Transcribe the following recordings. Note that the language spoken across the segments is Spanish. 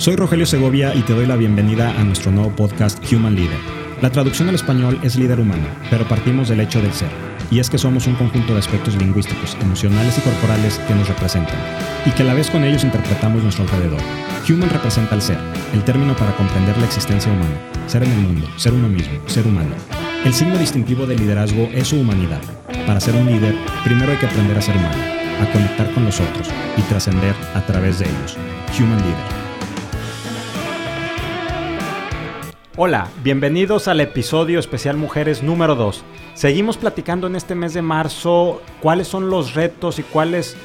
Soy Rogelio Segovia y te doy la bienvenida a nuestro nuevo podcast Human Leader. La traducción al español es líder humano, pero partimos del hecho del ser. Y es que somos un conjunto de aspectos lingüísticos, emocionales y corporales que nos representan, y que a la vez con ellos interpretamos nuestro alrededor. Human representa el ser, el término para comprender la existencia humana, ser en el mundo, ser uno mismo, ser humano. El signo distintivo del liderazgo es su humanidad. Para ser un líder, primero hay que aprender a ser humano, a conectar con los otros y trascender a través de ellos. Human Leader. Hola, bienvenidos al episodio especial Mujeres número 2. Seguimos platicando en este mes de marzo cuáles son los retos y cuáles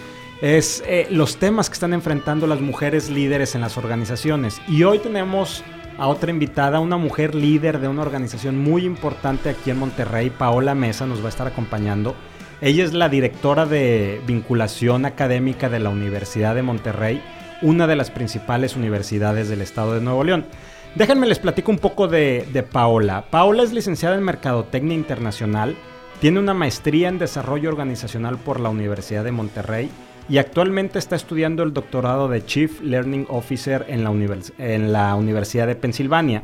es eh, los temas que están enfrentando las mujeres líderes en las organizaciones. Y hoy tenemos a otra invitada, una mujer líder de una organización muy importante aquí en Monterrey, Paola Mesa, nos va a estar acompañando. Ella es la directora de vinculación académica de la Universidad de Monterrey, una de las principales universidades del estado de Nuevo León. Déjenme les platico un poco de, Paola. Paola es licenciada en Mercadotecnia Internacional, tiene una maestría en Desarrollo Organizacional por la Universidad de Monterrey y actualmente está estudiando el doctorado de Chief Learning Officer en la, en la Universidad de Pensilvania.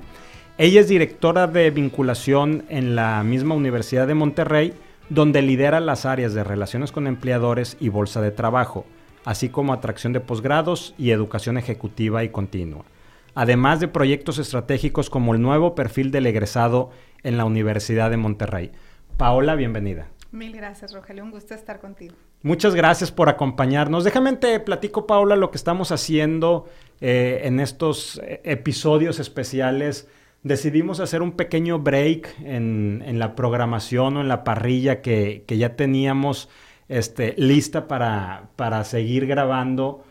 Ella es directora de vinculación en la misma Universidad de Monterrey, donde lidera las áreas de relaciones con empleadores y bolsa de trabajo, así como atracción de posgrados y educación ejecutiva y continua además de proyectos estratégicos como el nuevo perfil del egresado en la Universidad de Monterrey. Paola, bienvenida. Mil gracias, Rogelio. Un gusto estar contigo. Muchas gracias por acompañarnos. Déjame te platico, Paola, lo que estamos haciendo eh, en estos eh, episodios especiales. Decidimos hacer un pequeño break en, la programación o en la parrilla que, ya teníamos este, lista para, para seguir grabando,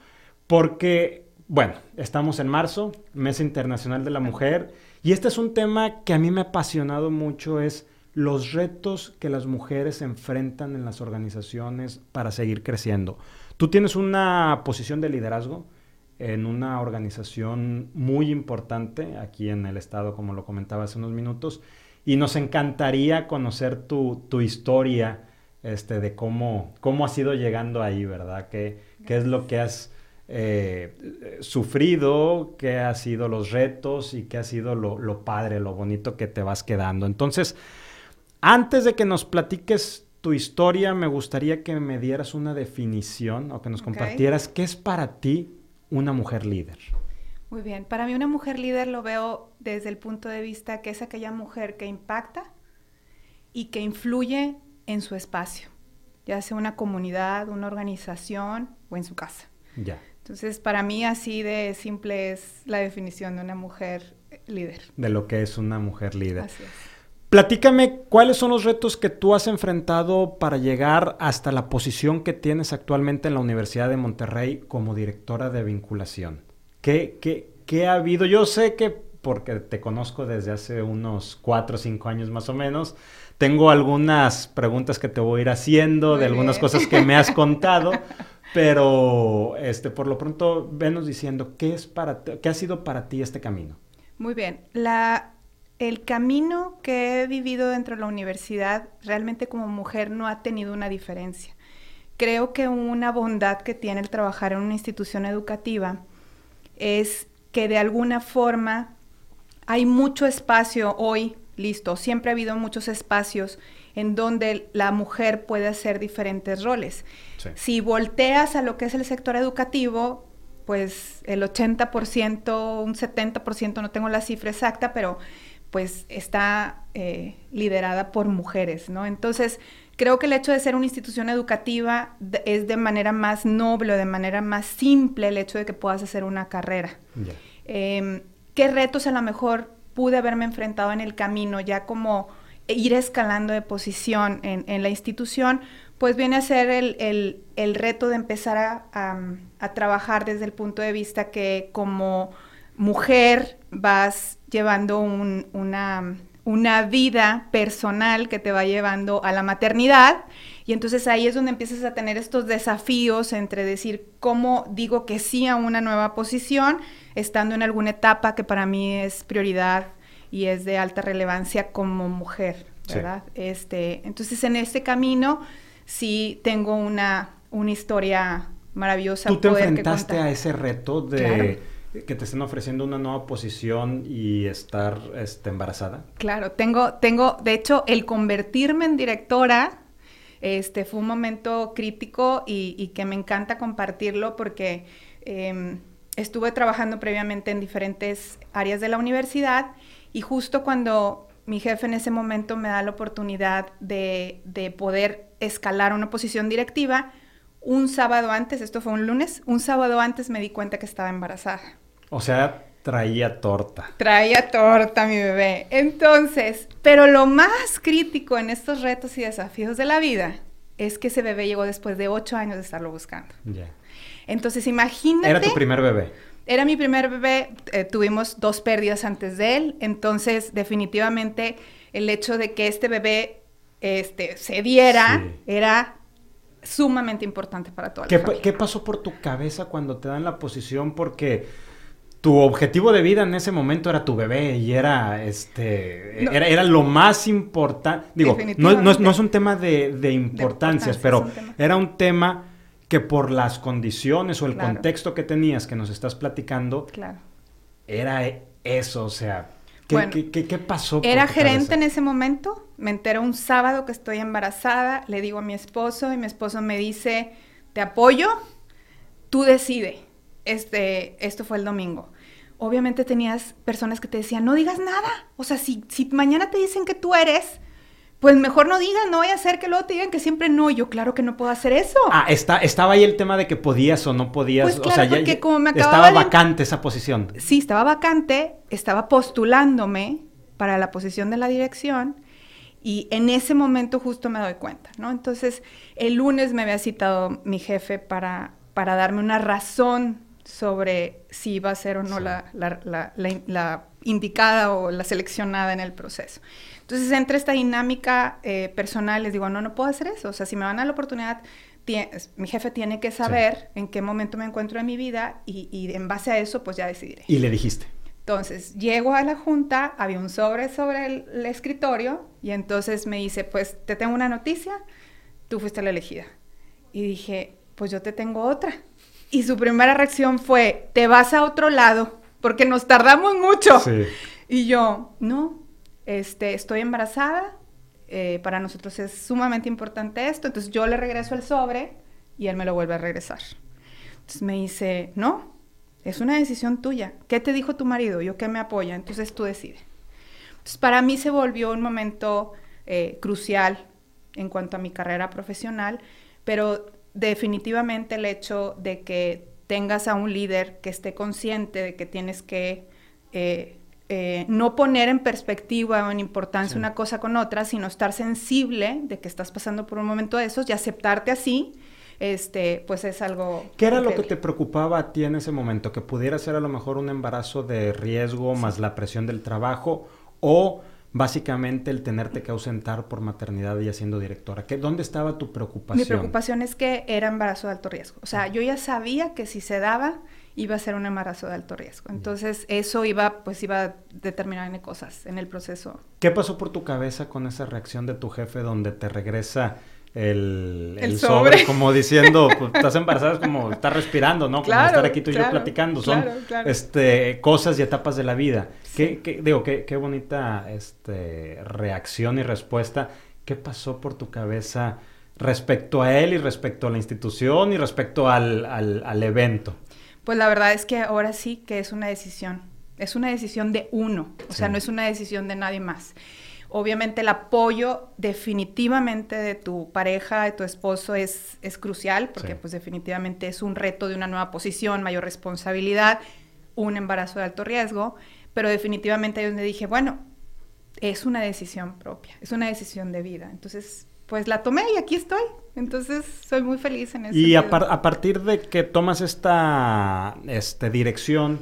porque bueno, estamos en marzo, Mes Internacional de la Mujer, y este es un tema que a mí me ha apasionado mucho, es los retos que las mujeres enfrentan en las organizaciones para seguir creciendo. Tú tienes una posición de liderazgo en una organización muy importante aquí en el estado, como lo comentaba hace unos minutos, y nos encantaría conocer tu, historia este, de cómo, cómo has ido llegando ahí, ¿verdad? ¿Qué, qué es lo que has eh, sufrido, qué ha sido los retos y qué ha sido lo, padre, lo bonito que te vas quedando. Entonces, antes de que nos platiques tu historia, me gustaría que me dieras una definición o que nos compartieras qué es para ti una mujer líder. Muy bien, para mí una mujer líder lo veo desde el punto de vista que es aquella mujer que impacta y que influye en su espacio, ya sea una comunidad, una organización o en su casa. Ya. Entonces, para mí así de simple es la definición de una mujer líder. De lo que es una mujer líder. Así es. Platícame cuáles son los retos que tú has enfrentado para llegar hasta la posición que tienes actualmente en la Universidad de Monterrey como directora de vinculación. ¿Qué, qué, qué ha habido? Yo sé que, porque te conozco desde hace unos cuatro o cinco años más o menos, tengo algunas preguntas que te voy a ir haciendo, de algunas cosas que me has contado, Pero este, por lo pronto, venos diciendo, ¿qué, es para ¿qué ha sido para ti este camino? Muy bien. La, el camino que he vivido dentro de la universidad, realmente como mujer, no ha tenido una diferencia. Creo que una bondad que tiene el trabajar en una institución educativa es que de alguna forma hay mucho espacio hoy, listo, siempre ha habido muchos espacios en donde la mujer puede hacer diferentes roles. Si volteas a lo que es el sector educativo, pues el 80%, un 70%, no tengo la cifra exacta, pero pues está eh, liderada por mujeres, ¿no? Entonces, creo que el hecho de ser una institución educativa es de manera más noble, de manera más simple el hecho de que puedas hacer una carrera. Em, ¿Qué retos a lo mejor pude haberme enfrentado en el camino ya como ir escalando de posición en, la institución, pues viene a ser el, reto de empezar a, trabajar desde el punto de vista que como mujer vas llevando una, una vida personal que te va llevando a la maternidad. Y entonces ahí es donde empiezas a tener estos desafíos entre decir cómo digo que sí a una nueva posición, estando en alguna etapa que para mí es prioridad y es de alta relevancia como mujer, ¿verdad? Este, entonces en este camino sí tengo una, una historia maravillosa. ¿Tú te enfrentaste a ese reto de que te estén ofreciendo una nueva posición y estar este, embarazada? Claro, tengo, tengo, de hecho, el convertirme en directora este, fue un momento crítico y, que me encanta compartirlo porque em, estuve trabajando previamente en diferentes áreas de la universidad y justo cuando mi jefe en ese momento me da la oportunidad de, de poder escalar una posición directiva, un sábado antes, esto fue un lunes, un sábado antes me di cuenta que estaba embarazada. O sea, traía torta. Traía torta mi bebé. Entonces, pero lo más crítico en estos retos y desafíos de la vida es que ese bebé llegó después de ocho años de estarlo buscando. Ya. Entonces, imagínate. Era tu primer bebé. Era mi primer bebé, eh, tuvimos dos pérdidas antes de él, entonces definitivamente el hecho de que este bebé este, se diera era sumamente importante para toda la ¿Qué, familia. ¿Qué pasó por tu cabeza cuando te dan la posición? Porque tu objetivo de vida en ese momento era tu bebé y era este era, era, lo más importante. Digo, no, no, es, un tema de, importancias, pero era un tema que por las condiciones o el contexto que tenías que nos estás platicando, claro. era eso, o sea, ¿qué, qué, qué pasó? Era gerente en ese momento, me entero un sábado que estoy embarazada, le digo a mi esposo y mi esposo me dice, te apoyo, tú decide. Este, esto fue el domingo. Obviamente tenías personas que te decían, no digas nada. O sea, si, si mañana te dicen que tú eres, pues mejor no digas, no voy a hacer que luego te digan que siempre no. Yo, claro que no puedo hacer eso. Ah, está, estaba ahí el tema de que podías o no podías. Pues claro, o sea, porque como me Estaba vacante esa posición. Sí, estaba vacante, estaba postulándome para la posición de la dirección y en ese momento justo me doy cuenta, ¿no? Entonces, el lunes me había citado mi jefe para, para darme una razón sobre si iba a ser o no la, la, indicada o la seleccionada en el proceso. Entonces, entre esta dinámica eh, personal, les digo, no, no puedo hacer eso. O sea, si me van a la oportunidad, mi jefe tiene que saber en qué momento me encuentro en mi vida y, y en base a eso, pues ya decidiré. ¿Y le dijiste? Entonces, llego a la junta, había un sobre sobre el, escritorio y entonces me dice, pues te tengo una noticia, tú fuiste la elegida. Y dije, pues yo te tengo otra. Y su primera reacción fue, te vas a otro lado, porque nos tardamos mucho. Y yo, no, este, estoy embarazada, eh, para nosotros es sumamente importante esto, entonces yo le regreso el sobre y él me lo vuelve a regresar. Entonces me dice, no, es una decisión tuya. ¿Qué te dijo tu marido? Yo que me apoya. Entonces tú decides. Entonces para mí se volvió un momento eh, crucial en cuanto a mi carrera profesional, pero definitivamente el hecho de que tengas a un líder que esté consciente de que tienes que eh, eh, no poner en perspectiva o en importancia una cosa con otra, sino estar sensible de que estás pasando por un momento de esos y aceptarte así este, pues es algo... ¿Qué era lo que te preocupaba a ti en ese momento? ¿Que pudiera ser a lo mejor un embarazo de riesgo más la presión del trabajo o básicamente el tenerte que ausentar por maternidad y siendo directora? ¿Qué, ¿Dónde estaba tu preocupación? Mi preocupación es que era embarazo de alto riesgo. O sea, yo ya sabía que si se daba iba a ser un embarazo de alto riesgo. Entonces, eso iba, pues iba a determinar cosas en el proceso. ¿Qué pasó por tu cabeza con esa reacción de tu jefe donde te regresa el, sobre. como diciendo, pues, estás embarazada, es como estar respirando, ¿no? Como estar aquí tú y yo platicando, son este cosas y etapas de la vida. Qué, digo, qué, qué bonita este, reacción y respuesta. ¿Qué pasó por tu cabeza respecto a él y respecto a la institución y respecto al, al evento? Pues la verdad es que ahora sí que es una decisión. Es una decisión de uno, o sea, no es una decisión de nadie más. Obviamente el apoyo definitivamente de tu pareja, de tu esposo es, es crucial porque pues definitivamente es un reto de una nueva posición, mayor responsabilidad, un embarazo de alto riesgo, pero definitivamente ahí donde dije, bueno, es una decisión propia, es una decisión de vida. Entonces, pues la tomé y aquí estoy. Entonces, soy muy feliz en eso. Y a, a, partir de que tomas esta este, dirección,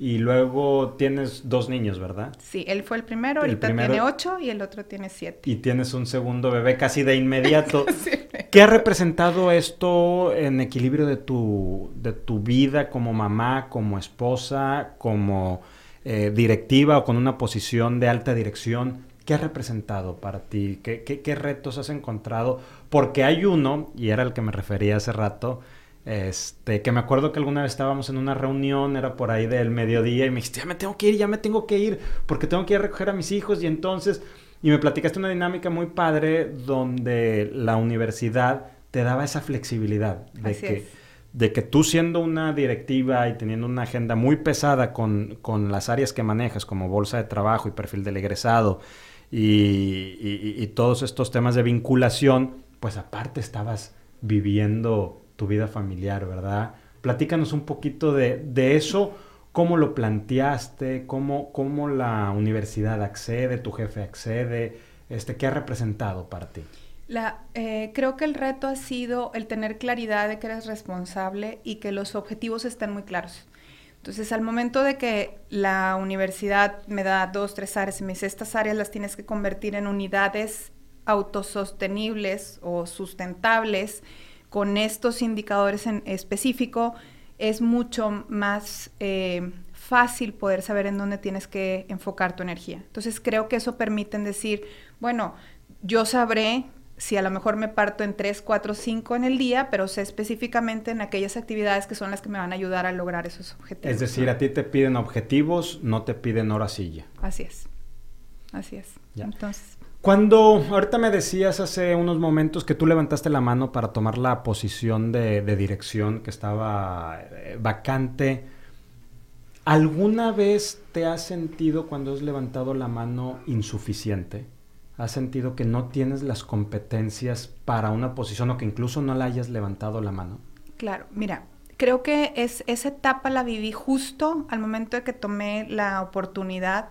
y luego tienes dos niños, ¿verdad? Sí, él fue el primero, el ahorita tiene ocho y el otro tiene siete. Y tienes un segundo bebé casi de inmediato. ¿Qué ha representado esto en equilibrio de tu, de tu vida como mamá, como esposa, como eh, directiva o con una posición de alta dirección? ¿Qué ha representado para ti? ¿Qué, qué, qué retos has encontrado? Porque hay uno, y era el que me refería hace rato, Este, que me acuerdo que alguna vez estábamos en una reunión, era por ahí del mediodía, y me dijiste, ya me tengo que ir, ya me tengo que ir, porque tengo que ir a recoger a mis hijos, y entonces, y me platicaste una dinámica muy padre donde la universidad te daba esa flexibilidad de que, de que tú siendo una directiva y teniendo una agenda muy pesada con, con, las áreas que manejas, como bolsa de trabajo y perfil del egresado, y, y todos estos temas de vinculación, pues aparte estabas viviendo tu vida familiar, ¿verdad? Platícanos un poquito de, eso, cómo lo planteaste, cómo, cómo la universidad accede, tu jefe accede, este, ¿qué ha representado para ti? Eh, creo que el reto ha sido el tener claridad de que eres responsable y que los objetivos estén muy claros. Entonces, al momento de que la universidad me da dos, tres áreas y me dice, estas áreas las tienes que convertir en unidades autosostenibles o sustentables, con estos indicadores en específico, es mucho más eh, fácil poder saber en dónde tienes que enfocar tu energía. Entonces creo que eso permite decir, bueno, yo sabré si a lo mejor me parto en 3, 4, 5 en el día, pero sé específicamente en aquellas actividades que son las que me van a ayudar a lograr esos objetivos. Es decir, a ti te piden objetivos, no te piden hora silla. Así es. Así es. Entonces, cuando ahorita me decías hace unos momentos que tú levantaste la mano para tomar la posición de, dirección que estaba eh, vacante, ¿alguna vez te has sentido cuando has levantado la mano insuficiente? ¿Has sentido que no tienes las competencias para una posición o que incluso no la hayas levantado la mano? Claro, mira, creo que es, esa etapa la viví justo al momento de que tomé la oportunidad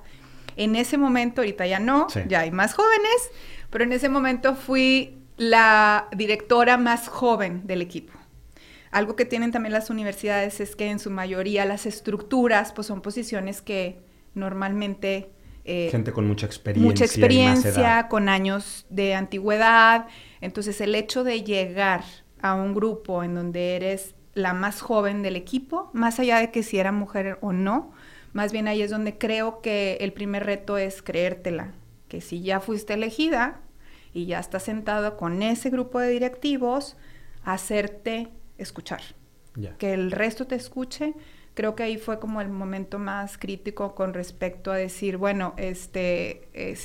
en ese momento, ahorita ya no, ya hay más jóvenes, pero en ese momento fui la directora más joven del equipo. Algo que tienen también las universidades es que en su mayoría las estructuras pues son posiciones que normalmente... Eh, Gente con mucha experiencia. Mucha experiencia, con años de antigüedad. Entonces el hecho de llegar a un grupo en donde eres la más joven del equipo, más allá de que si era mujer o no, más bien ahí es donde creo que el primer reto es creértela, que si ya fuiste elegida y ya estás sentada con ese grupo de directivos, hacerte escuchar. Que el resto te escuche. Creo que ahí fue como el momento más crítico con respecto a decir, bueno, este,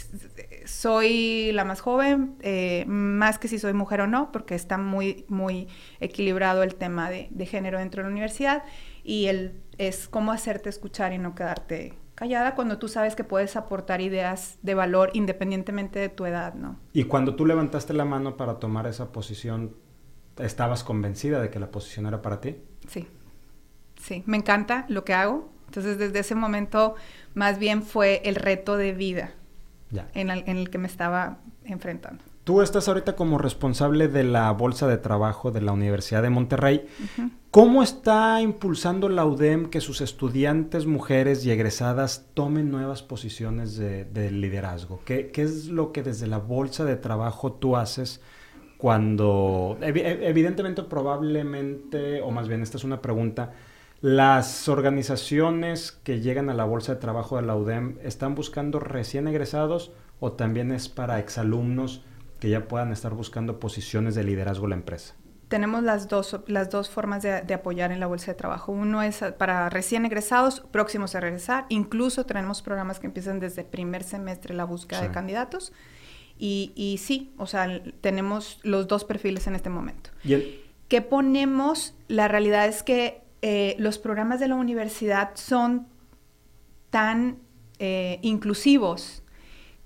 soy la más joven, eh, más que si soy mujer o no, porque está muy, muy equilibrado el tema de, de género dentro de la universidad y el es cómo hacerte escuchar y no quedarte callada cuando tú sabes que puedes aportar ideas de valor independientemente de tu edad, ¿no? Y cuando tú levantaste la mano para tomar esa posición, ¿estabas convencida de que la posición era para ti? Sí, sí, me encanta lo que hago. Entonces desde ese momento más bien fue el reto de vida En, el, que me estaba enfrentando. Tú estás ahorita como responsable de la Bolsa de Trabajo de la Universidad de Monterrey. ¿Cómo está impulsando la UDEM que sus estudiantes mujeres y egresadas tomen nuevas posiciones de, liderazgo? ¿Qué, es lo que desde la bolsa de trabajo tú haces cuando, evidentemente, probablemente, o más bien esta es una pregunta, las organizaciones que llegan a la bolsa de trabajo de la UDEM están buscando recién egresados o también es para exalumnos que ya puedan estar buscando posiciones de liderazgo en la empresa? tenemos las dos, las dos formas de, apoyar en la bolsa de trabajo. Uno es para recién egresados, próximos a regresar. Incluso tenemos programas que empiezan desde el primer semestre la búsqueda de candidatos. Y, y, sí, o sea, tenemos los dos perfiles en este momento. ¿Y ¿Qué ponemos? La realidad es que eh, los programas de la universidad son tan eh, inclusivos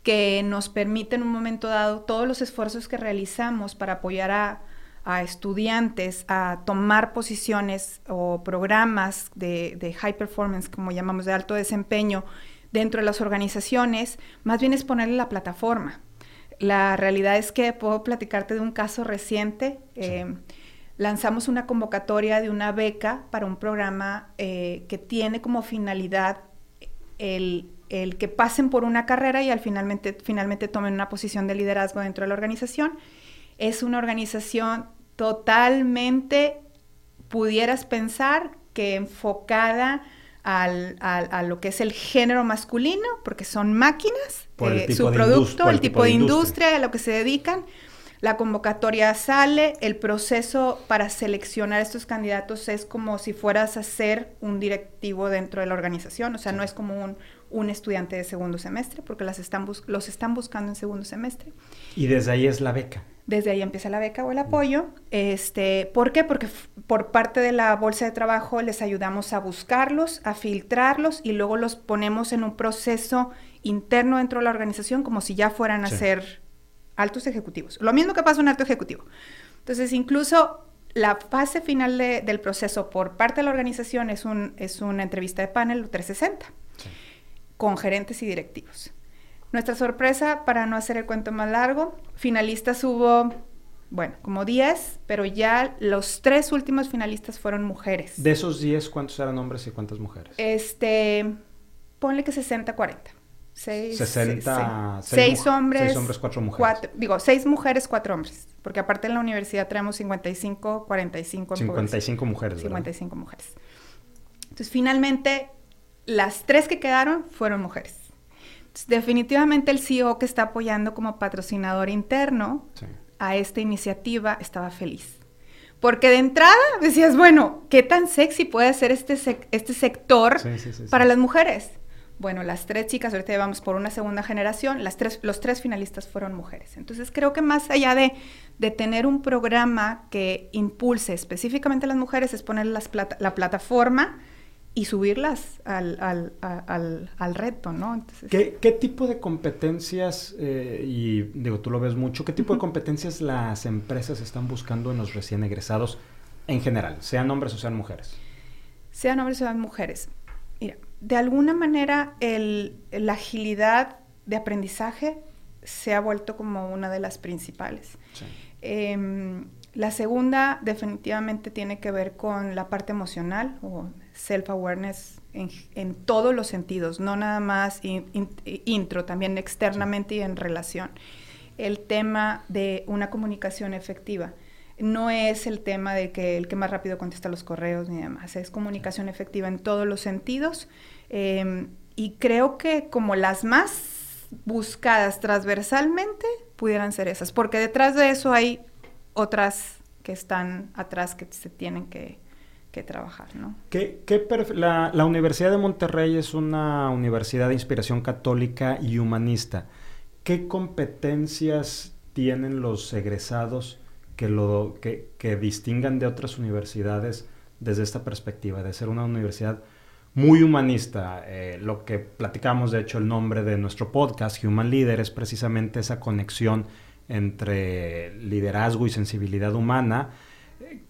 que nos permiten en un momento dado todos los esfuerzos que realizamos para apoyar a a estudiantes a tomar posiciones o programas de, high performance, como llamamos, de alto desempeño dentro de las organizaciones, más bien es ponerle la plataforma. La realidad es que puedo platicarte de un caso reciente. Eh, lanzamos una convocatoria de una beca para un programa eh, que tiene como finalidad el, el, que pasen por una carrera y al finalmente, finalmente tomen una posición de liderazgo dentro de la organización. Es una organización totalmente pudieras pensar que enfocada al, a lo que es el género masculino, porque son máquinas, Por su producto, el tipo, de industria. a lo que se dedican, La convocatoria sale, el proceso para seleccionar estos candidatos es como si fueras a ser un directivo dentro de la organización, o sea, no es como un, un estudiante de segundo semestre, porque las están los están buscando en segundo semestre. Y desde ahí es la beca. Desde ahí empieza la beca o el apoyo. Este, ¿Por qué? Porque por parte de la bolsa de trabajo les ayudamos a buscarlos, a filtrarlos y luego los ponemos en un proceso interno dentro de la organización como si ya fueran a ser altos ejecutivos. Lo mismo que pasa en un alto ejecutivo. Entonces, incluso la fase final del proceso por parte de la organización es, un, es una entrevista de panel 360 con gerentes y directivos. Nuestra sorpresa, para no hacer el cuento más largo, finalistas hubo, bueno, como 10, pero ya los tres últimos finalistas fueron mujeres. De esos 10, ¿cuántos eran hombres y cuántas mujeres? Este, ponle que 60-40. Seis, 60, seis, hombres, seis hombres, cuatro mujeres. digo, seis mujeres, cuatro hombres. Porque aparte en la universidad traemos 55, 45 55 mujeres. 55 mujeres. Entonces, finalmente, las tres que quedaron fueron mujeres. definitivamente el CEO que está apoyando como patrocinador interno a esta iniciativa estaba feliz. Porque de entrada decías, bueno, ¿qué tan sexy puede ser este, este sector para las mujeres? Bueno, las tres chicas, ahorita llevamos por una segunda generación, las tres, los tres finalistas fueron mujeres. Entonces creo que más allá de, de tener un programa que impulse específicamente a las mujeres, es poner las la plataforma y subirlas al, al, al, al reto, ¿no? ¿Qué, ¿Qué, tipo de competencias, eh, y digo, tú lo ves mucho, qué tipo de competencias las empresas están buscando en los recién egresados en general, sean hombres o sean mujeres? Sean hombres o sean mujeres. Mira, de alguna manera la agilidad de aprendizaje se ha vuelto como una de las principales. Em, la segunda definitivamente tiene que ver con la parte emocional o self-awareness en, todos los sentidos, no nada más intro, también externamente y en relación. El tema de una comunicación efectiva no es el tema de que el que más rápido contesta los correos ni demás, es comunicación efectiva en todos los sentidos. Em, y creo que como las más buscadas transversalmente pudieran ser esas, porque detrás de eso hay otras que están atrás que se tienen que, trabajar, ¿no? ¿Qué, la, Universidad de Monterrey es una universidad de inspiración católica y humanista. ¿Qué competencias tienen los egresados que, lo, que, que distingan de otras universidades desde esta perspectiva, de ser una universidad muy humanista. Eh, lo que platicamos, de hecho, el nombre de nuestro podcast, Human Leader, es precisamente esa conexión entre liderazgo y sensibilidad humana.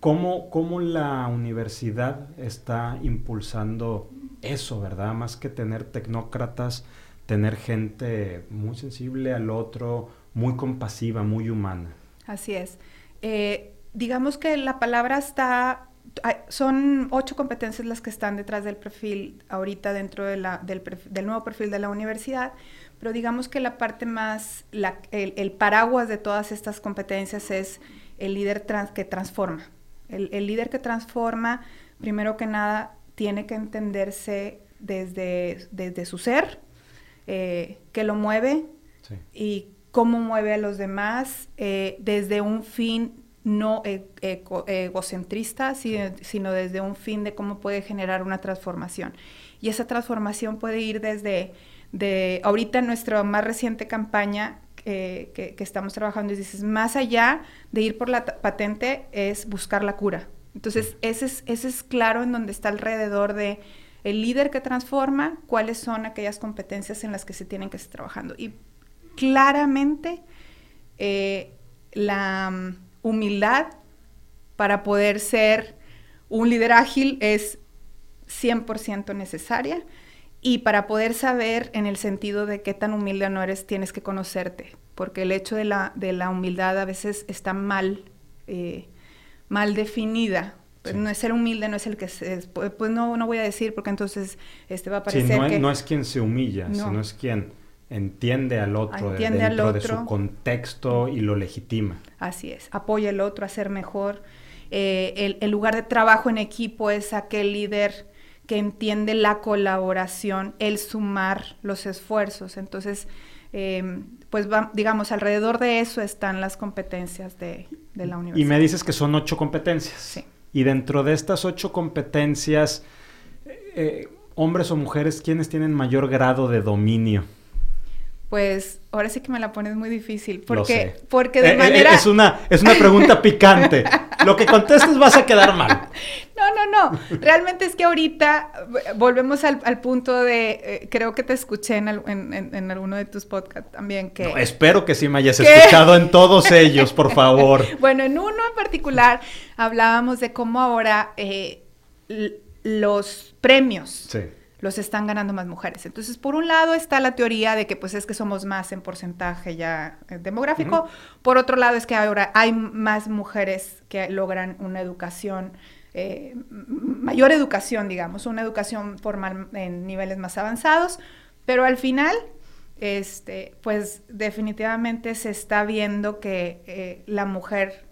¿Cómo, ¿Cómo, la universidad está impulsando eso, verdad? Más que tener tecnócratas, tener gente muy sensible al otro, muy compasiva, muy humana. Así es. Eh, digamos que la palabra está, son ocho competencias las que están detrás del perfil ahorita dentro de la, del, nuevo perfil de la universidad, pero digamos que la parte más, el, paraguas de todas estas competencias es el líder que transforma. El, líder que transforma, primero que nada, tiene que entenderse desde, desde su ser, eh, que lo mueve y cómo mueve a los demás eh, desde un fin no e, egocentrista, sino desde un fin de cómo puede generar una transformación. Y esa transformación puede ir desde, de, ahorita en nuestra más reciente campaña que, que, estamos trabajando, y dices, más allá de ir por la patente, es buscar la cura. Entonces, ese es, ese es claro en donde está alrededor de el líder que transforma, cuáles son aquellas competencias en las que se tienen que estar trabajando. Y claramente eh, la mm, humildad para poder ser un líder ágil es 100% necesaria y para poder saber en el sentido de qué tan humilde no eres, tienes que conocerte, porque el hecho de la, de la humildad a veces está mal, eh, mal definida. Pues no es ser humilde, no es el que se, pues no, no voy a decir porque entonces este va a parecer no, que... no es quien se humilla, sino es quien entiende al otro dentro de su contexto y lo legitima. Así es, apoya al otro a ser mejor. Eh, el, lugar de trabajo en equipo es aquel líder que entiende la colaboración, el sumar los esfuerzos. Entonces, em, pues digamos, alrededor de eso están las competencias de, la universidad. Y me dices que son ocho competencias. Sí. Y dentro de estas ocho competencias, eh, hombres o mujeres, ¿quiénes tienen mayor grado de dominio? Pues ahora sí que me la pones muy difícil. Porque, porque de eh, eh, manera. es, una, es una pregunta picante. Lo que contestes vas a quedar mal. No, no, no. Realmente es que ahorita volvemos al, punto de. Eh, creo que te escuché en, en, alguno de tus podcasts también. que Espero que sí me hayas escuchado en todos ellos, por favor. bueno, en uno en particular hablábamos de cómo ahora los premios. Sí los están ganando más mujeres. Entonces, por un lado está la teoría de que pues es que somos más en porcentaje ya eh, demográfico, por otro lado es que ahora hay más mujeres que logran una educación, eh, mayor educación, digamos, una educación formal en niveles más avanzados, pero al final, este, pues definitivamente se está viendo que eh, la mujer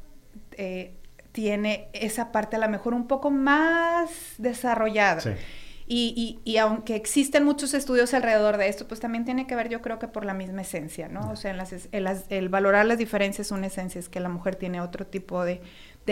tiene esa parte a lo mejor un poco más desarrollada. Sí. Y, y, aunque existen muchos estudios alrededor de esto, pues también tiene que ver, yo creo que por la misma esencia, ¿no? O sea, el valorar las diferencias una esencia, es que la mujer tiene otro tipo de,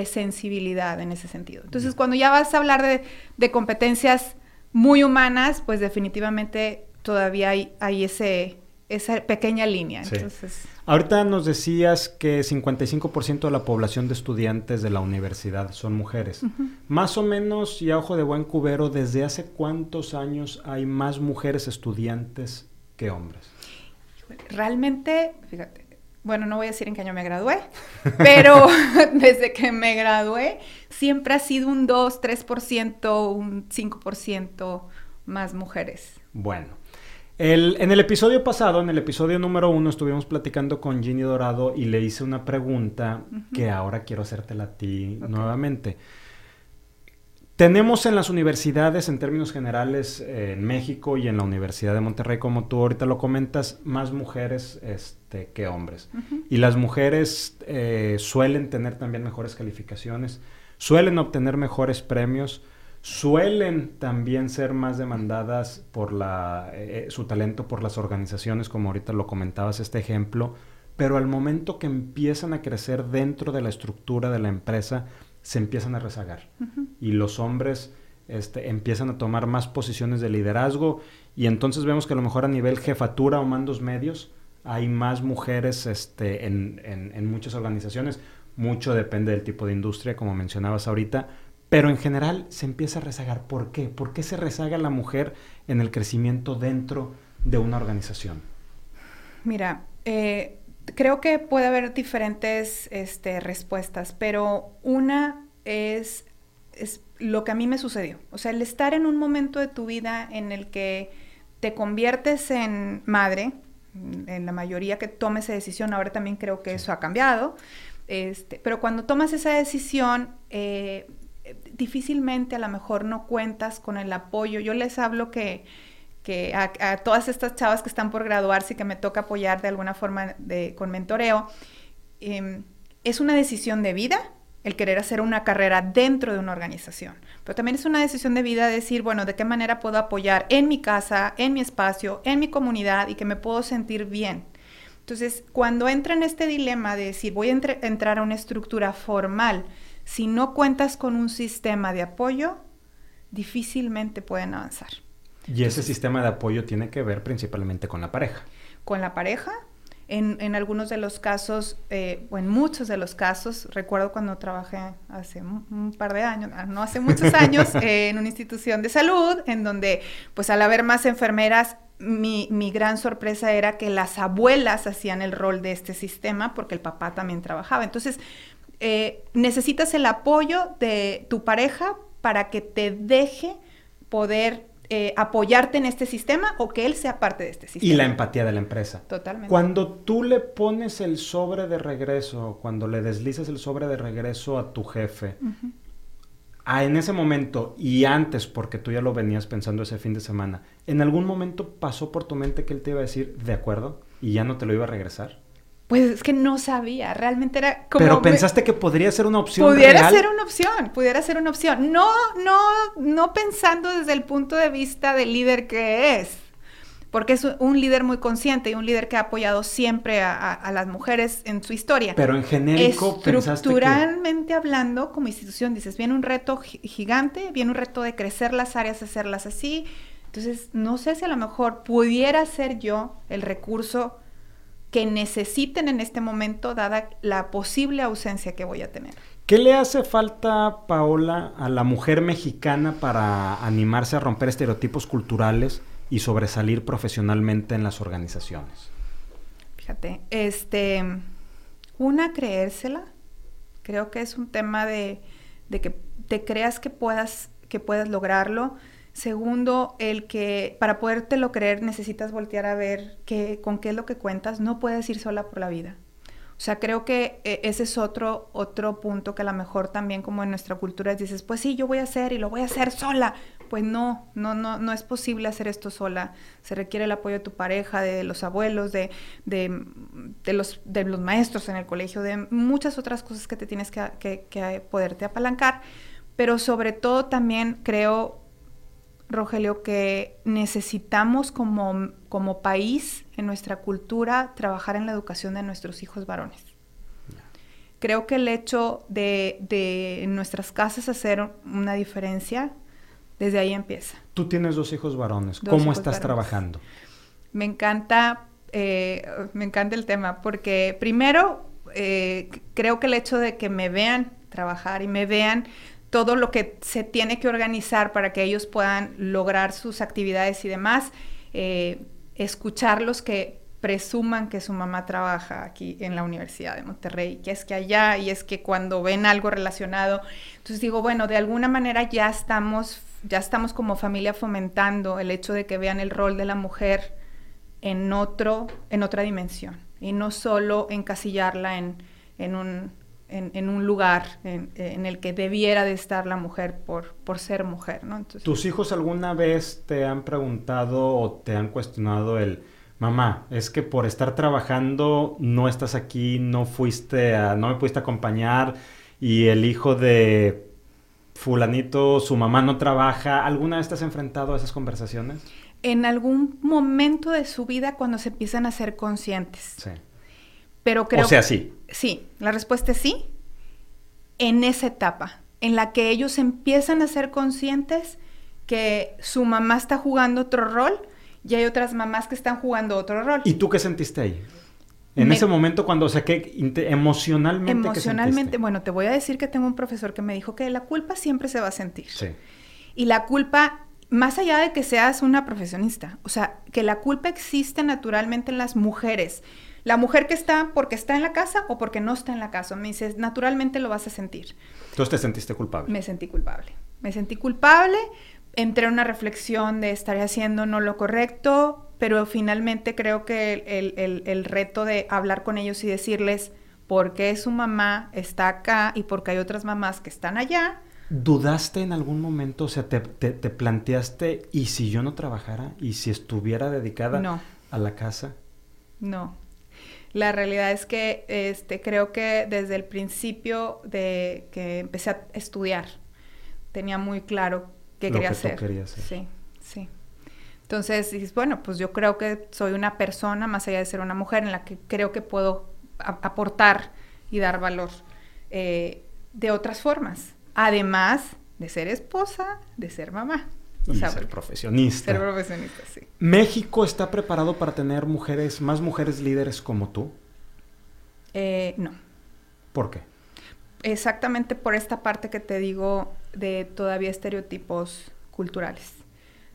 sensibilidad en ese sentido. Entonces, cuando ya vas a hablar de, competencias muy humanas, pues definitivamente todavía hay, hay ese, esa pequeña línea. Entonces... Ahorita nos decías que 55% de la población de estudiantes de la universidad son mujeres. Más o menos, y a ojo de buen cubero, ¿desde hace cuántos años hay más mujeres estudiantes que hombres? Realmente, fíjate, bueno, no voy a decir en qué año me gradué, pero desde que me gradué siempre ha sido un 2, 3%, un 5% más mujeres. Bueno, en el episodio pasado, en el episodio número uno, estuvimos platicando con Ginny Dorado y le hice una pregunta que ahora quiero hacértela a ti nuevamente. Tenemos en las universidades, en términos generales, eh, en México y en la Universidad de Monterrey, como tú ahorita lo comentas, más mujeres este, que hombres. Y las mujeres eh, suelen tener también mejores calificaciones, suelen obtener mejores premios suelen también ser más demandadas por la, eh, su talento por las organizaciones, como ahorita lo comentabas este ejemplo, pero al momento que empiezan a crecer dentro de la estructura de la empresa, se empiezan a rezagar. Y los hombres este, empiezan a tomar más posiciones de liderazgo y entonces vemos que a lo mejor a nivel jefatura o mandos medios hay más mujeres este, en, en muchas organizaciones. Mucho depende del tipo de industria, como mencionabas ahorita, pero en general se empieza a rezagar. ¿Por qué? ¿Por qué se rezaga la mujer en el crecimiento dentro de una organización? Mira, eh, creo que puede haber diferentes este, respuestas, pero una es, es lo que a mí me sucedió. O sea, el estar en un momento de tu vida en el que te conviertes en madre, en la mayoría que tome esa decisión, ahora también creo que eso ha cambiado, este, pero cuando tomas esa decisión, eh, difícilmente a lo mejor no cuentas con el apoyo. Yo les hablo que, que a, todas estas chavas que están por graduarse y que me toca apoyar de alguna forma de, con mentoreo, em, es una decisión de vida el querer hacer una carrera dentro de una organización. Pero también es una decisión de vida decir, bueno, de qué manera puedo apoyar en mi casa, en mi espacio, en mi comunidad y que me puedo sentir bien. Entonces, cuando entra en este dilema de decir, voy a entrar a una estructura formal, si no cuentas con un sistema de apoyo, difícilmente pueden avanzar. Y ese sistema de apoyo tiene que ver principalmente con la pareja. Con la pareja. En, algunos de los casos, eh, o en muchos de los casos, recuerdo cuando trabajé hace un, par de años, ah, no hace muchos años, en una institución de salud, en donde, pues al haber más enfermeras, mi, mi, gran sorpresa era que las abuelas hacían el rol de este sistema porque el papá también trabajaba. Entonces, eh, necesitas el apoyo de tu pareja para que te deje poder eh, apoyarte en este sistema o que él sea parte de este sistema. Y la empatía de la empresa. Totalmente. Cuando tú le pones el sobre de regreso, cuando le deslizas el sobre de regreso a tu jefe, en ese momento y antes, porque tú ya lo venías pensando ese fin de semana, ¿en algún momento pasó por tu mente que él te iba a decir, de acuerdo, y ya no te lo iba a regresar? Pues es que no sabía, realmente era como... Pero pensaste que podría ser una opción. Pudiera ser una opción, pudiera ser una opción. No, no, no pensando desde el punto de vista del líder que es, porque es un líder muy consciente y un líder que ha apoyado siempre a, las mujeres en su historia. Pero en genérico, estructuralmente hablando, como institución, dices, viene un reto gigante, viene un reto de crecer las áreas, hacerlas así. Entonces, no sé si a lo mejor pudiera ser yo el recurso que necesiten en este momento, dada la posible ausencia que voy a tener. ¿Qué le hace falta, Paola, a la mujer mexicana para animarse a romper estereotipos culturales? y sobresalir profesionalmente en las organizaciones? Fíjate, este, una, creérsela. Creo que es un tema de, que te creas que puedas, que puedas lograrlo. Segundo, el que para podértelo creer necesitas voltear a ver con qué es lo que cuentas. No puedes ir sola por la vida. O sea, creo que eh, ese es otro, otro punto que a lo mejor también como en nuestra cultura dices, pues sí, yo voy a hacer y lo voy a hacer sola. Pues no, no, no, no es posible hacer esto sola. Se requiere el apoyo de tu pareja, de los abuelos, de, de, los, de los maestros en el colegio, de muchas otras cosas que te tienes que, que, que poderte apalancar. Pero sobre todo también creo Rogelio, que necesitamos como, como país, en nuestra cultura, trabajar en la educación de nuestros hijos varones. Creo que el hecho de, de en nuestras casas hacer una diferencia, desde ahí empieza. Tú tienes dos hijos varones. ¿Cómo estás trabajando? Me encanta, eh, me encanta el tema, porque primero eh, creo que el hecho de que me vean trabajar y me vean todo lo que se tiene que organizar para que ellos puedan lograr sus actividades y demás, eh, escucharlos que presuman que su mamá trabaja aquí en la Universidad de Monterrey, que es que allá y es que cuando ven algo relacionado, entonces digo, bueno, de alguna manera ya estamos, ya estamos como familia fomentando el hecho de que vean el rol de la mujer en otro, en otra dimensión y no solo encasillarla en, en un en, un lugar en, el que debiera de estar la mujer por, por ser mujer, ¿no? ¿Tus hijos alguna vez te han preguntado o te han cuestionado el, mamá, es que por estar trabajando no estás aquí, no fuiste a, no me pudiste acompañar y el hijo de fulanito, su mamá no trabaja, ¿alguna vez te has enfrentado a esas conversaciones? En algún momento de su vida cuando se empiezan a ser conscientes. Sí. Pero creo O sea, sí. Sí, la respuesta es sí. En esa etapa, en la que ellos empiezan a ser conscientes que su mamá está jugando otro rol y hay otras mamás que están jugando otro rol. ¿Y tú qué sentiste ahí? En ese momento cuando, o sea, que emocionalmente... Emocionalmente, bueno, te voy a decir que tengo un profesor que me dijo que la culpa siempre se va a sentir. Sí. Y la culpa, más allá de que seas una profesionista, o sea, que la culpa existe naturalmente en las mujeres. La mujer que está porque está en la casa o porque no está en la casa. Me dices, naturalmente lo vas a sentir. Entonces te sentiste culpable. Me sentí culpable. Me sentí culpable. Entré en una reflexión de estar haciendo no lo correcto, pero finalmente creo que el, reto de hablar con ellos y decirles por qué su mamá está acá y por qué hay otras mamás que están allá. ¿Dudaste en algún momento? O sea, te, te, te planteaste, ¿y si yo no trabajara? ¿Y si estuviera dedicada a la casa? No, la realidad es que este, creo que desde el principio de que empecé a estudiar, tenía muy claro qué quería hacer. Sí, sí. Entonces, dices, bueno, pues yo creo que soy una persona, más allá de ser una mujer, en la que creo que puedo aportar y dar valor eh, de otras formas, además de ser esposa, de ser mamá. Y ser profesionista. Ser profesionista, sí. ¿México está preparado para tener mujeres, más mujeres líderes como tú? Eh, no. ¿Por qué? Exactamente por esta parte que te digo de todavía estereotipos culturales.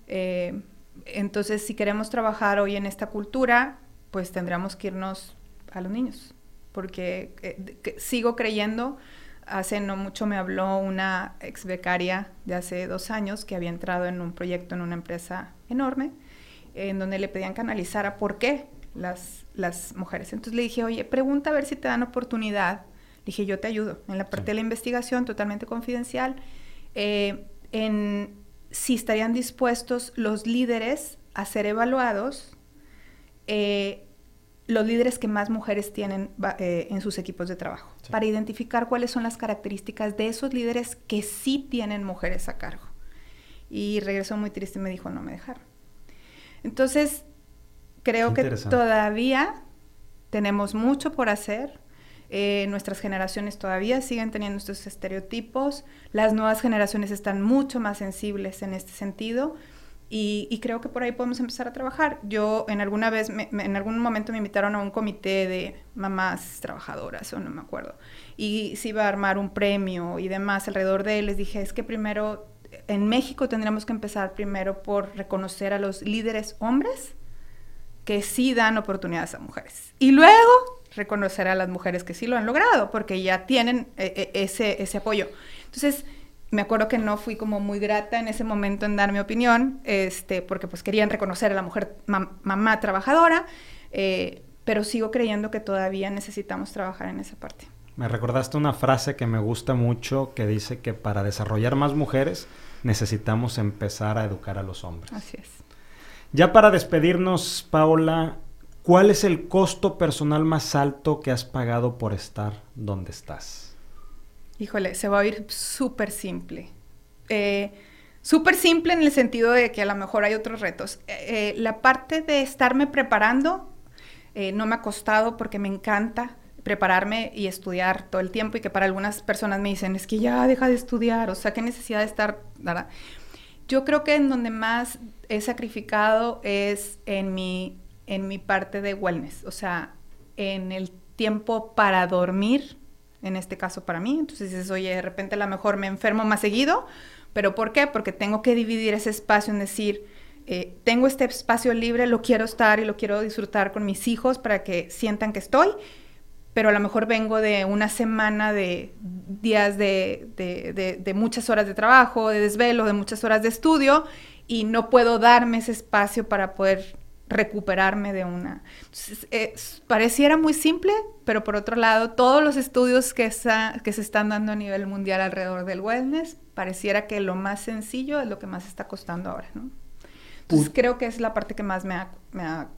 Eh, entonces, si queremos trabajar hoy en esta cultura, pues tendríamos que irnos a los niños, porque eh, sigo creyendo Hace no mucho me habló una ex becaria de hace dos años que había entrado en un proyecto en una empresa enorme, en donde le pedían que analizara por qué las, las mujeres. Entonces le dije, oye, pregunta a ver si te dan oportunidad. Le dije, yo te ayudo en la parte de la investigación, totalmente confidencial, eh, en si estarían dispuestos los líderes a ser evaluados eh, los líderes que más mujeres tienen eh, en sus equipos de trabajo, para identificar cuáles son las características de esos líderes que sí tienen mujeres a cargo. Y regresó muy triste y me dijo, no me dejaron. Entonces, Creo que todavía tenemos mucho por hacer. Eh, nuestras generaciones todavía siguen teniendo estos estereotipos. Las nuevas generaciones están mucho más sensibles en este sentido. Y, creo que por ahí podemos empezar a trabajar. Yo en alguna vez, en algún momento me invitaron a un comité de mamás trabajadoras, o no me acuerdo, y se iba a armar un premio y demás alrededor de él. Les dije, es que primero, en México tendríamos que empezar primero por reconocer a los líderes hombres que sí dan oportunidades a mujeres. Y luego reconocer a las mujeres que sí lo han logrado, porque ya tienen eh, eh, ese, ese apoyo. Entonces, me acuerdo que no fui como muy grata en ese momento en dar mi opinión, este, porque pues querían reconocer a la mujer mamá trabajadora, eh, pero sigo creyendo que todavía necesitamos trabajar en esa parte. Me recordaste una frase que me gusta mucho que dice que para desarrollar más mujeres necesitamos empezar a educar a los hombres. Así es. Ya para despedirnos, Paola, ¿cuál es el costo personal más alto que has pagado por estar donde estás? Híjole, se va a oír súper simple. Eh, súper simple en el sentido de que a lo mejor hay otros retos. Eh, eh, la parte de estarme preparando no me ha costado porque me encanta prepararme y estudiar todo el tiempo y que para algunas personas me dicen, es que ya deja de estudiar, o sea, qué necesidad de estar... Yo creo que en donde más he sacrificado es en mi, en mi parte de wellness, o sea, en el tiempo para dormir, en este caso para mí. Entonces dices, oye, de repente a lo mejor me enfermo más seguido, pero ¿por qué? Porque tengo que dividir ese espacio en decir, eh, tengo este espacio libre, lo quiero estar y lo quiero disfrutar con mis hijos para que sientan que estoy, pero a lo mejor vengo de una semana de días de, de muchas horas de trabajo, de desvelo, de muchas horas de estudio y no puedo darme ese espacio para poder recuperarme de una. pareciera muy simple, pero por otro lado, todos los estudios que, que se están dando a nivel mundial alrededor del wellness, pareciera que lo más sencillo es lo que más está costando ahora, ¿no? Entonces creo que es la parte que más me ha,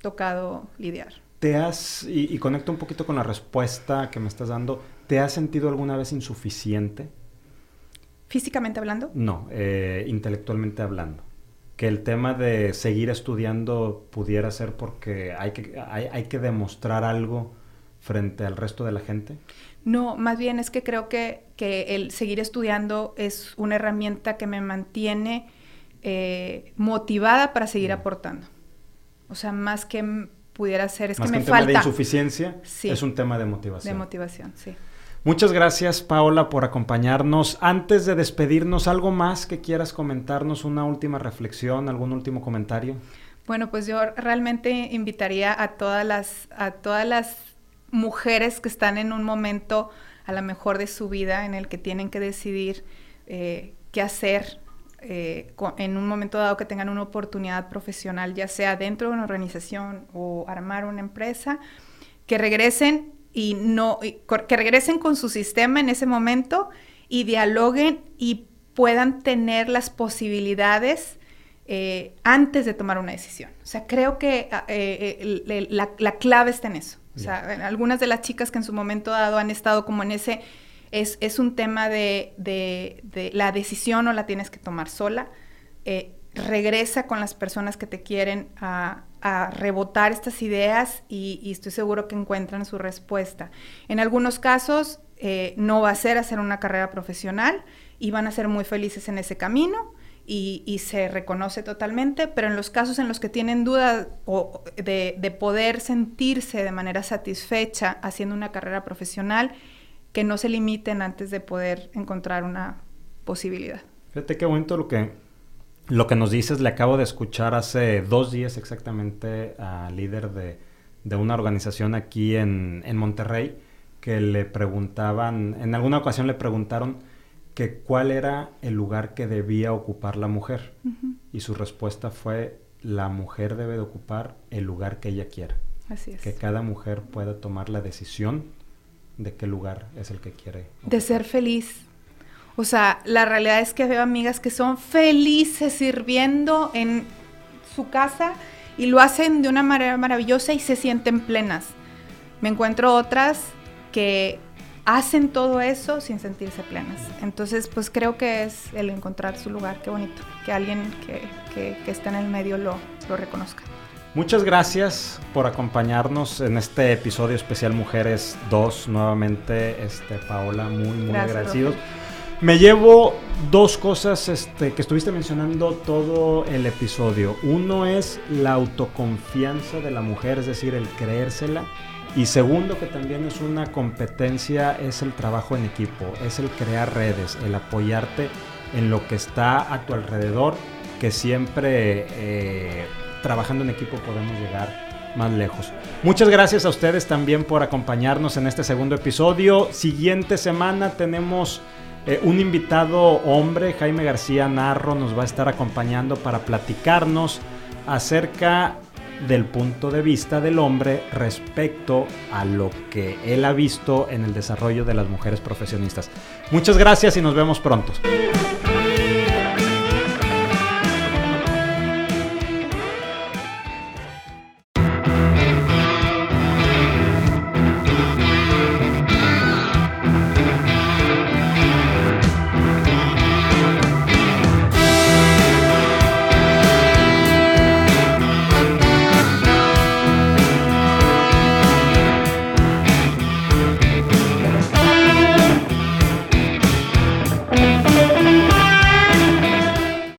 tocado lidiar. ¿Te has, y, y conecto un poquito con la respuesta que me estás dando, ¿te has sentido alguna vez insuficiente? ¿Físicamente hablando? No, eh, intelectualmente hablando que el tema de seguir estudiando pudiera ser porque hay que, hay, que demostrar algo frente al resto de la gente? No, más bien es que creo que, el seguir estudiando es una herramienta que me mantiene eh, motivada para seguir mm. aportando. O sea, más que pudiera ser, es que, me un tema de insuficiencia, es un tema de motivación. De motivación, sí. Muchas gracias Paola por acompañarnos. Antes de despedirnos, ¿algo más que quieras comentarnos? ¿Una última reflexión? ¿Algún último comentario? Bueno, pues yo realmente invitaría a todas las, a todas las mujeres que están en un momento a lo mejor de su vida en el que tienen que decidir eh, qué hacer eh, en un momento dado que tengan una oportunidad profesional, ya sea dentro de una organización o armar una empresa, que regresen y no que regresen con su sistema en ese momento y dialoguen y puedan tener las posibilidades eh, antes de tomar una decisión. O sea, creo que ah, eh, eh, la, clave está en eso. O sea, algunas de las chicas que en su momento dado han estado como en ese, es, es un tema de, de, de, la decisión o la tienes que tomar sola. regresa con las personas que te quieren a, a rebotar estas ideas y, estoy seguro que encuentran su respuesta. En algunos casos eh, no va a ser hacer una carrera profesional y van a ser muy felices en ese camino y, se reconoce totalmente, pero en los casos en los que tienen duda de, de poder sentirse de manera satisfecha haciendo una carrera profesional, que no se limiten antes de poder encontrar una posibilidad. Fíjate qué bonito lo que lo que nos dices, le acabo de escuchar hace dos días exactamente al líder de, una organización aquí en, Monterrey que le preguntaban, en alguna ocasión le preguntaron que cuál era el lugar que debía ocupar la mujer. Y su respuesta fue, la mujer debe de ocupar el lugar que ella quiera. Así es. Que cada mujer pueda tomar la decisión de qué lugar es el que quiere. De ser feliz, o sea, la realidad es que veo amigas que son felices sirviendo en su casa y lo hacen de una manera maravillosa y se sienten plenas. Me encuentro otras que hacen todo eso sin sentirse plenas. Entonces, pues creo que es el encontrar su lugar, qué bonito, que alguien que, que, está en el medio lo, lo reconozca. Muchas gracias por acompañarnos en este episodio especial Mujeres 2. Nuevamente, este, Paola, muy, muy agradecidos. Me llevo dos cosas este, que estuviste mencionando todo el episodio. Uno es la autoconfianza de la mujer, es decir, el creérsela. Y segundo, que también es una competencia, es el trabajo en equipo, es el crear redes, el apoyarte en lo que está a tu alrededor, que siempre eh, trabajando en equipo podemos llegar más lejos. Muchas gracias a ustedes también por acompañarnos en este segundo episodio. Siguiente semana tenemos eh, un invitado hombre, Jaime García Narro, nos va a estar acompañando para platicarnos acerca del punto de vista del hombre respecto a lo que él ha visto en el desarrollo de las mujeres profesionistas. Muchas gracias y nos vemos pronto.